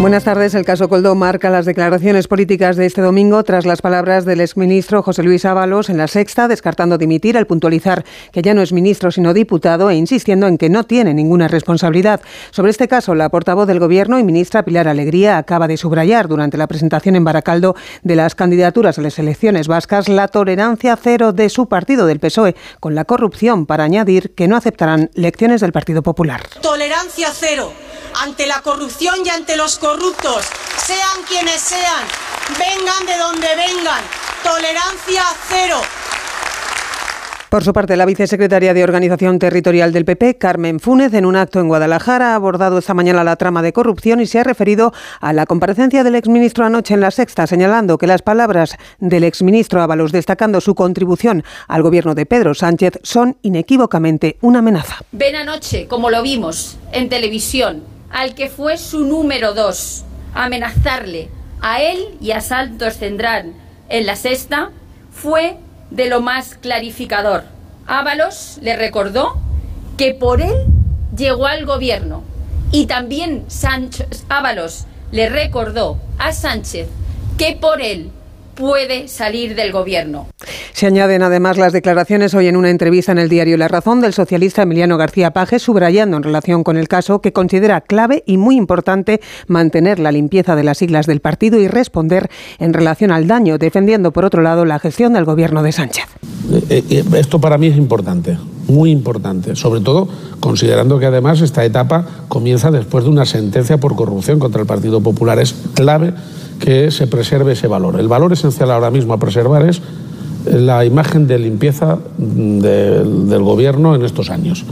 Buenas tardes. El caso Coldo marca las declaraciones políticas de este domingo tras las palabras del exministro José Luis Ábalos en la sexta, descartando dimitir al puntualizar que ya no es ministro sino diputado e insistiendo en que no tiene ninguna responsabilidad. Sobre este caso, la portavoz del Gobierno y ministra Pilar Alegría acaba de subrayar durante la presentación en Baracaldo de las candidaturas a las elecciones vascas la tolerancia cero de su partido del PSOE con la corrupción para añadir que no aceptarán lecciones del Partido Popular. Tolerancia cero ante la corrupción y ante los corruptos, sean quienes sean, vengan de donde vengan, tolerancia cero. Por su parte, la vicesecretaria de Organización Territorial del PP, Carmen Fúnez, en un acto en Guadalajara, ha abordado esta mañana la trama de corrupción y se ha referido a la comparecencia del exministro anoche en la Sexta, señalando que las palabras del exministro Ábalos, destacando su contribución al gobierno de Pedro Sánchez, son inequívocamente una amenaza. Ven anoche, como lo vimos en televisión, al que fue su número dos, amenazarle a él y a Santos Cendrán en la sexta, fue de lo más clarificador. Ábalos le recordó que por él llegó al gobierno y también Sánchez Ábalos le recordó a Sánchez que por él puede salir del gobierno. Se añaden además las declaraciones hoy en una entrevista en el diario La Razón del socialista Emiliano García Paje, subrayando en relación con el caso que considera clave y muy importante mantener la limpieza de las siglas del partido y responder en relación al daño, defendiendo por otro lado la gestión del gobierno de Sánchez. Eh, eh, esto para mí es importante, muy importante, sobre todo considerando que además esta etapa comienza después de una sentencia por corrupción contra el Partido Popular. Es clave que se preserve ese valor. El valor esencial ahora mismo a preservar es la imagen de limpieza del gobierno en estos años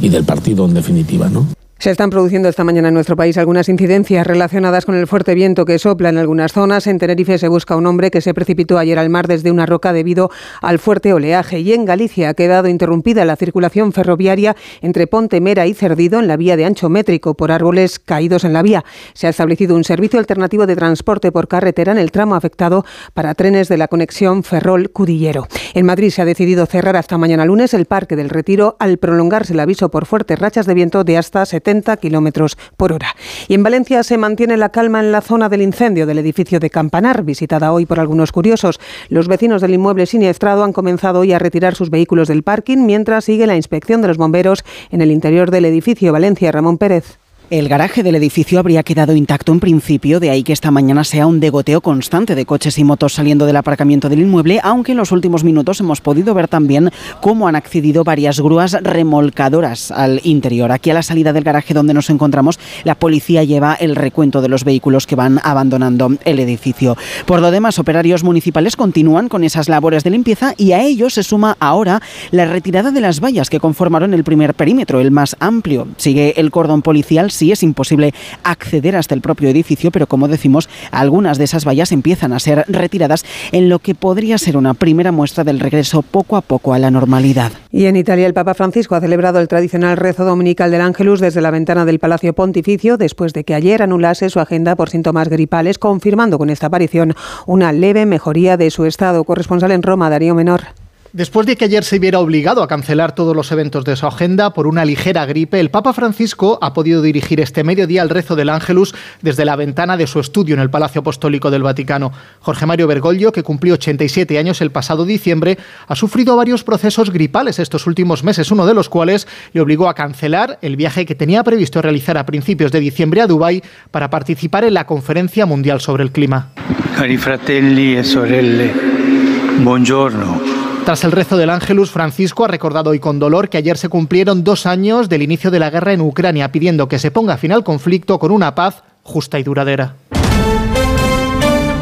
y del partido en definitiva, ¿no? Se están produciendo esta mañana en nuestro país algunas incidencias relacionadas con el fuerte viento que sopla en algunas zonas. En Tenerife se busca un hombre que se precipitó ayer al mar desde una roca debido al fuerte oleaje. Y en Galicia ha quedado interrumpida la circulación ferroviaria entre Ponte Mera y Cerdido en la vía de ancho métrico por árboles caídos en la vía. Se ha establecido un servicio alternativo de transporte por carretera en el tramo afectado para trenes de la conexión Ferrol-Cudillero. En Madrid se ha decidido cerrar hasta mañana lunes el Parque del Retiro al prolongarse el aviso por fuertes rachas de viento de hasta 70 kilómetros por hora. Y en Valencia se mantiene la calma en la zona del incendio del edificio de Campanar, visitada hoy por algunos curiosos. Los vecinos del inmueble siniestrado han comenzado hoy a retirar sus vehículos del parking mientras sigue la inspección de los bomberos en el interior del edificio. Valencia, Ramón Pérez. El garaje del edificio habría quedado intacto en principio, de ahí que esta mañana sea un degoteo constante de coches y motos saliendo del aparcamiento del inmueble, aunque en los últimos minutos hemos podido ver también cómo han accedido varias grúas remolcadoras al interior. Aquí a la salida del garaje donde nos encontramos, la policía lleva el recuento de los vehículos que van abandonando el edificio. Por lo demás, operarios municipales continúan con esas labores de limpieza y a ello se suma ahora la retirada de las vallas que conformaron el primer perímetro, el más amplio. Sigue el cordón policial sí es imposible acceder hasta el propio edificio, pero como decimos, algunas de esas vallas empiezan a ser retiradas en lo que podría ser una primera muestra del regreso poco a poco a la normalidad. Y en Italia el Papa Francisco ha celebrado el tradicional rezo dominical del Ángelus desde la ventana del Palacio Pontificio después de que ayer anulase su agenda por síntomas gripales, confirmando con esta aparición una leve mejoría de su estado. Corresponsal en Roma, Darío Menor. Después de que ayer se viera obligado a cancelar todos los eventos de su agenda por una ligera gripe, el Papa Francisco ha podido dirigir este mediodía el rezo del Ángelus desde la ventana de su estudio en el Palacio Apostólico del Vaticano. Jorge Mario Bergoglio, que cumplió 87 años el pasado diciembre, ha sufrido varios procesos gripales estos últimos meses, uno de los cuales le obligó a cancelar el viaje que tenía previsto realizar a principios de diciembre a Dubái para participar en la Conferencia Mundial sobre el Clima. Cari fratelli e sorelle, buongiorno. Tras el rezo del Ángelus, Francisco ha recordado hoy con dolor que ayer se cumplieron dos años del inicio de la guerra en Ucrania, pidiendo que se ponga fin al conflicto con una paz justa y duradera.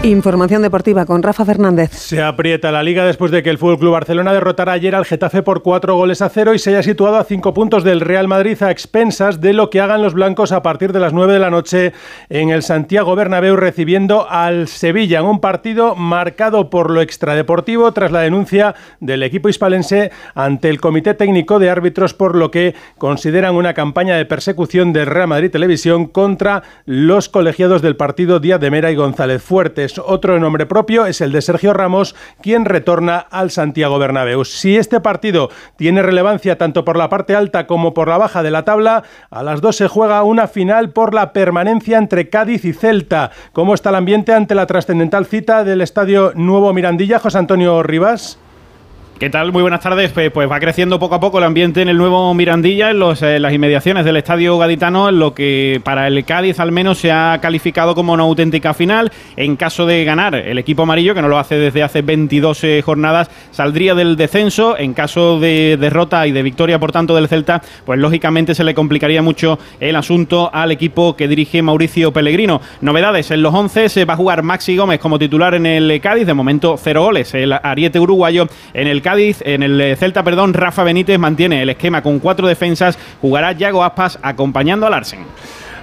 Información deportiva con Rafa Fernández. Se aprieta la liga después de que el Fútbol Club Barcelona derrotara ayer al Getafe por cuatro goles a cero y se haya situado a cinco puntos del Real Madrid a expensas de lo que hagan los blancos a partir de las nueve de la noche en el Santiago Bernabéu recibiendo al Sevilla en un partido marcado por lo extradeportivo tras la denuncia del equipo hispalense ante el Comité Técnico de Árbitros por lo que consideran una campaña de persecución del Real Madrid Televisión contra los colegiados del partido Díaz de Mera y González Fuertes Cádiz. Otro nombre propio es el de Sergio Ramos, quien retorna al Santiago Bernabéu. Si este partido tiene relevancia tanto por la parte alta como por la baja de la tabla, a las dos se juega una final por la permanencia entre Cádiz y Celta. ¿Cómo está el ambiente ante la trascendental cita del Estadio Nuevo Mirandilla, José Antonio Rivas? ¿Qué tal? Muy buenas tardes. Pues, va creciendo poco a poco el ambiente en el nuevo Mirandilla, en, los, eh, las inmediaciones del Estadio Gaditano, en lo que para el Cádiz al menos se ha calificado como una auténtica final. En caso de ganar el equipo amarillo, que no lo hace desde hace 22 eh, jornadas, saldría del descenso. En caso de derrota y de victoria, por tanto, del Celta, pues lógicamente se le complicaría mucho el asunto al equipo que dirige Mauricio Pellegrino. Novedades, en los 11 se va a jugar Maxi Gómez como titular en el Cádiz, de momento cero goles. El ariete uruguayo en el Cádiz, en el eh, Celta, perdón, Rafa Benítez mantiene el esquema con cuatro defensas, jugará Yago Aspas acompañando al Arsen.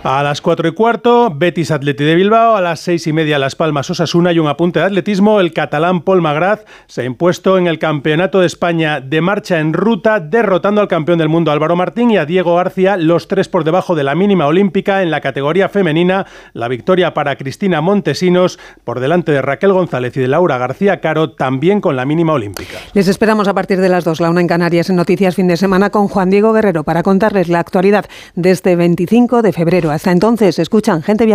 A las 4 y cuarto, Betis Atleti de Bilbao. A las 6 y media, Las Palmas Osasuna. Y un apunte de atletismo, el catalán Paul Magraz se ha impuesto en el Campeonato de España de marcha en ruta, derrotando al campeón del mundo Álvaro Martín y a Diego García, los tres por debajo de la mínima olímpica en la categoría femenina. La victoria para Cristina Montesinos, por delante de Raquel González y de Laura García Caro, también con la mínima olímpica. Les esperamos a partir de las 2, la una en Canarias, en Noticias Fin de Semana con Juan Diego Guerrero para contarles la actualidad de este 25 de febrero. Hasta entonces, escuchan Gente